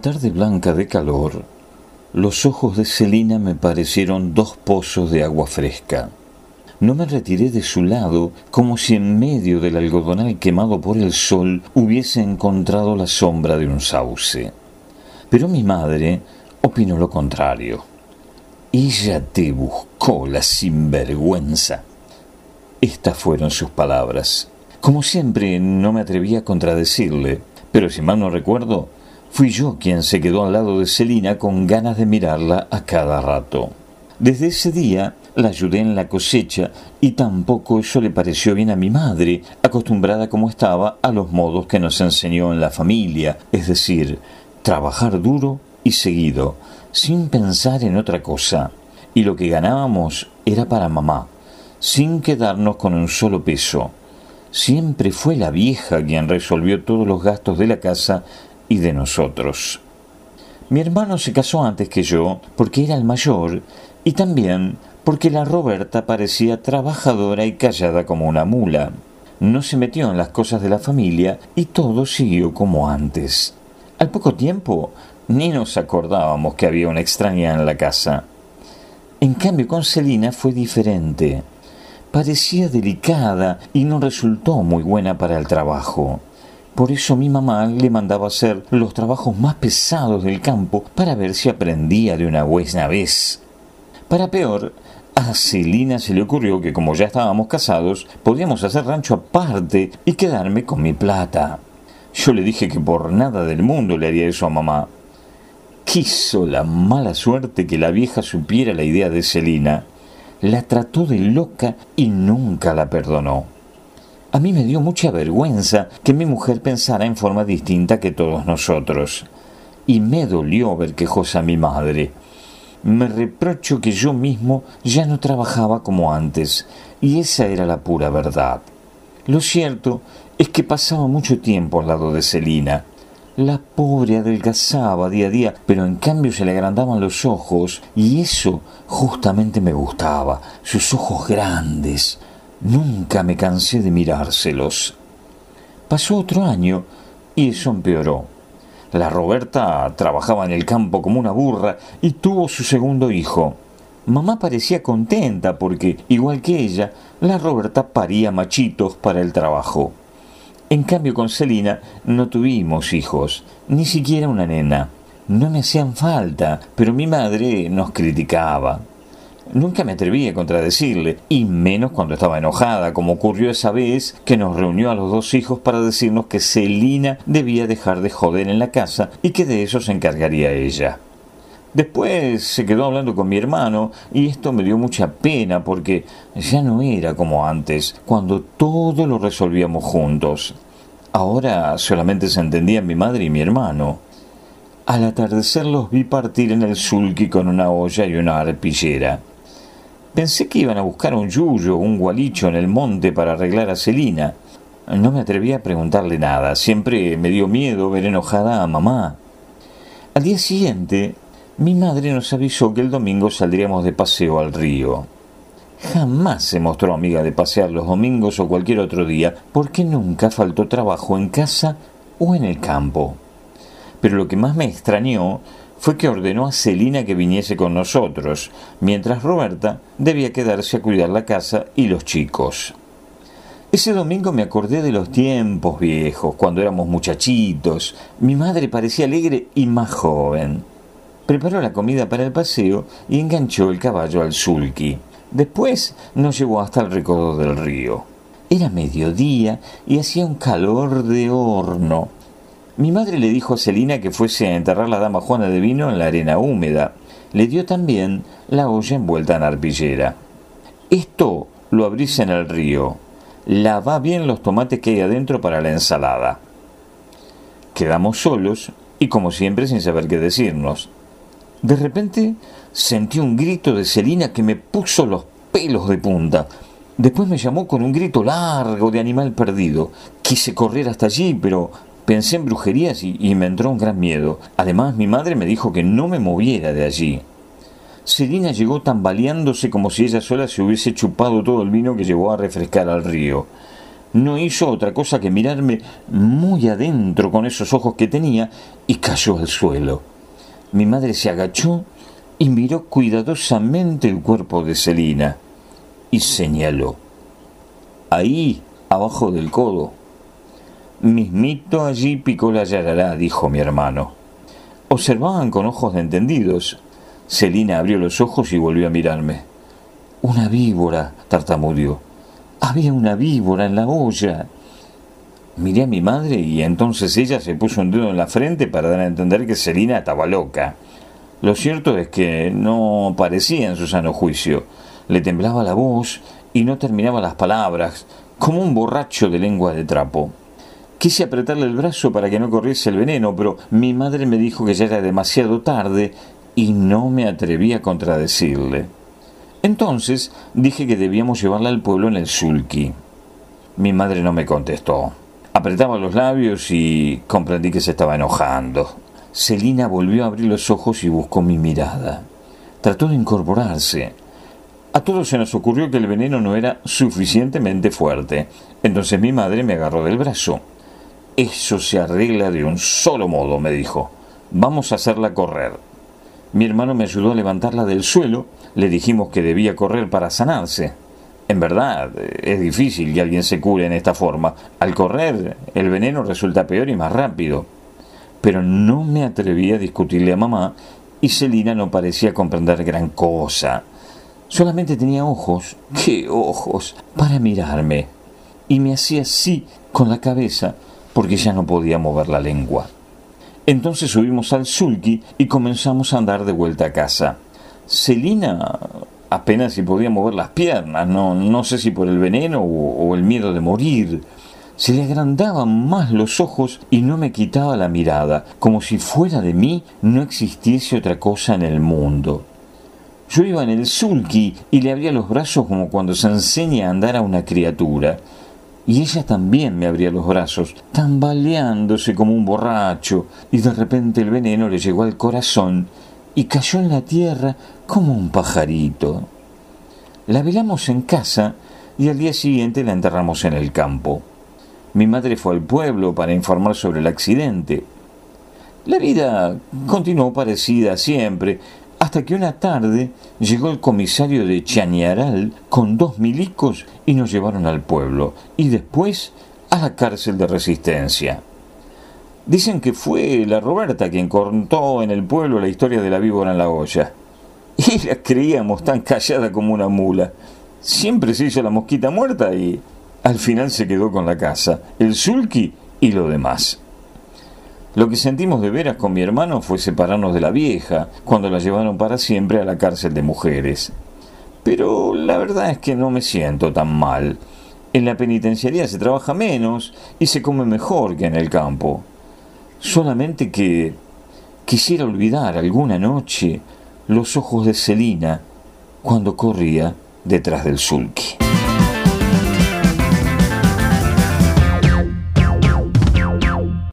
tarde blanca de calor, los ojos de Celina me parecieron dos pozos de agua fresca. No me retiré de su lado como si en medio del algodonal quemado por el sol hubiese encontrado la sombra de un sauce. Pero mi madre opinó lo contrario. Ella te buscó la sinvergüenza. Estas fueron sus palabras. Como siempre, no me atreví a contradecirle, pero si mal no recuerdo, fui yo quien se quedó al lado de Celina con ganas de mirarla a cada rato. Desde ese día la ayudé en la cosecha y tampoco eso le pareció bien a mi madre, acostumbrada como estaba a los modos que nos enseñó en la familia, es decir, trabajar duro y seguido, sin pensar en otra cosa. Y lo que ganábamos era para mamá, sin quedarnos con un solo peso. Siempre fue la vieja quien resolvió todos los gastos de la casa y de nosotros. Mi hermano se casó antes que yo porque era el mayor y también porque la Roberta parecía trabajadora y callada como una mula. No se metió en las cosas de la familia y todo siguió como antes. Al poco tiempo ni nos acordábamos que había una extraña en la casa. En cambio con Celina fue diferente parecía delicada y no resultó muy buena para el trabajo. Por eso mi mamá le mandaba hacer los trabajos más pesados del campo para ver si aprendía de una buena vez. Para peor, a Celina se le ocurrió que como ya estábamos casados, podíamos hacer rancho aparte y quedarme con mi plata. Yo le dije que por nada del mundo le haría eso a mamá. Quiso la mala suerte que la vieja supiera la idea de Celina la trató de loca y nunca la perdonó. A mí me dio mucha vergüenza que mi mujer pensara en forma distinta que todos nosotros. Y me dolió ver quejosa a mi madre. Me reprocho que yo mismo ya no trabajaba como antes, y esa era la pura verdad. Lo cierto es que pasaba mucho tiempo al lado de Celina, la pobre adelgazaba día a día, pero en cambio se le agrandaban los ojos y eso justamente me gustaba, sus ojos grandes. Nunca me cansé de mirárselos. Pasó otro año y eso empeoró. La Roberta trabajaba en el campo como una burra y tuvo su segundo hijo. Mamá parecía contenta porque, igual que ella, la Roberta paría machitos para el trabajo. En cambio con Celina no tuvimos hijos, ni siquiera una nena. No me hacían falta, pero mi madre nos criticaba. Nunca me atreví a contradecirle, y menos cuando estaba enojada, como ocurrió esa vez que nos reunió a los dos hijos para decirnos que Celina debía dejar de joder en la casa y que de eso se encargaría ella. Después se quedó hablando con mi hermano y esto me dio mucha pena porque ya no era como antes, cuando todo lo resolvíamos juntos. Ahora solamente se entendían mi madre y mi hermano. Al atardecer los vi partir en el sulky con una olla y una arpillera. Pensé que iban a buscar un yuyo o un gualicho en el monte para arreglar a Celina. No me atreví a preguntarle nada, siempre me dio miedo ver enojada a mamá. Al día siguiente mi madre nos avisó que el domingo saldríamos de paseo al río. Jamás se mostró amiga de pasear los domingos o cualquier otro día, porque nunca faltó trabajo en casa o en el campo. Pero lo que más me extrañó fue que ordenó a Celina que viniese con nosotros, mientras Roberta debía quedarse a cuidar la casa y los chicos. Ese domingo me acordé de los tiempos viejos, cuando éramos muchachitos. Mi madre parecía alegre y más joven preparó la comida para el paseo y enganchó el caballo al sulky. Después nos llevó hasta el recodo del río. Era mediodía y hacía un calor de horno. Mi madre le dijo a Celina que fuese a enterrar la dama Juana de vino en la arena húmeda. Le dio también la olla envuelta en arpillera. Esto lo abrís en el río. Lava bien los tomates que hay adentro para la ensalada. Quedamos solos y como siempre sin saber qué decirnos. De repente sentí un grito de Celina que me puso los pelos de punta. Después me llamó con un grito largo de animal perdido. Quise correr hasta allí, pero pensé en brujerías y, me entró un gran miedo. Además, mi madre me dijo que no me moviera de allí. Celina llegó tambaleándose como si ella sola se hubiese chupado todo el vino que llevó a refrescar al río. no hizo otra cosa que mirarme muy adentro con esos ojos que tenía y cayó al suelo. Mi madre se agachó y miró cuidadosamente el cuerpo de Celina y señaló. Ahí, abajo del codo. Mismito allí picó la yarará, dijo mi hermano. Observaban con ojos de entendidos. Celina abrió los ojos y volvió a mirarme. Una víbora, tartamudeó. Había una víbora en la olla. Miré a mi madre y entonces ella se puso un dedo en la frente para dar a entender que Celina estaba loca. Lo cierto es que no parecía en su sano juicio. Le temblaba la voz y no terminaba las palabras, como un borracho de lengua de trapo. Quise apretarle el brazo para que no corriese el veneno, pero mi madre me dijo que ya era demasiado tarde y no me atreví a contradecirle. Entonces dije que debíamos llevarla al pueblo en el sulky. Mi madre no me contestó. Apretaba los labios y comprendí que se estaba enojando. Celina volvió a abrir los ojos y buscó mi mirada. Trató de incorporarse. A todos se nos ocurrió que el veneno no era suficientemente fuerte. Entonces mi madre me agarró del brazo. Eso se arregla de un solo modo, me dijo. Vamos a hacerla correr. Mi hermano me ayudó a levantarla del suelo le dijimos que debía correr para sanarse. En verdad, es difícil que alguien se cure en esta forma. Al correr, el veneno resulta peor y más rápido. Pero no me atreví a discutirle a mamá y Celina no parecía comprender gran cosa. Solamente tenía ojos, qué ojos, para mirarme. Y me hacía así con la cabeza porque ya no podía mover la lengua. Entonces subimos al sulky y comenzamos a andar de vuelta a casa. Celina apenas si podía mover las piernas, no, no sé si por el veneno o, o el miedo de morir. Se le agrandaban más los ojos y no me quitaba la mirada, como si fuera de mí no existiese otra cosa en el mundo. Yo iba en el sulky y le abría los brazos como cuando se enseña a andar a una criatura. Y ella también me abría los brazos, tambaleándose como un borracho, y de repente el veneno le llegó al corazón y cayó en la tierra como un pajarito. La velamos en casa y al día siguiente la enterramos en el campo. Mi madre fue al pueblo para informar sobre el accidente. La vida continuó parecida siempre, hasta que una tarde llegó el comisario de Chañaral con dos milicos y nos llevaron al pueblo, y después a la cárcel de resistencia. Dicen que fue la Roberta quien contó en el pueblo la historia de la víbora en la olla. Y la creíamos tan callada como una mula. Siempre se hizo la mosquita muerta y al final se quedó con la casa, el sulky y lo demás. Lo que sentimos de veras con mi hermano fue separarnos de la vieja cuando la llevaron para siempre a la cárcel de mujeres. Pero la verdad es que no me siento tan mal. En la penitenciaría se trabaja menos y se come mejor que en el campo solamente que quisiera olvidar alguna noche los ojos de Celina cuando corría detrás del sulky.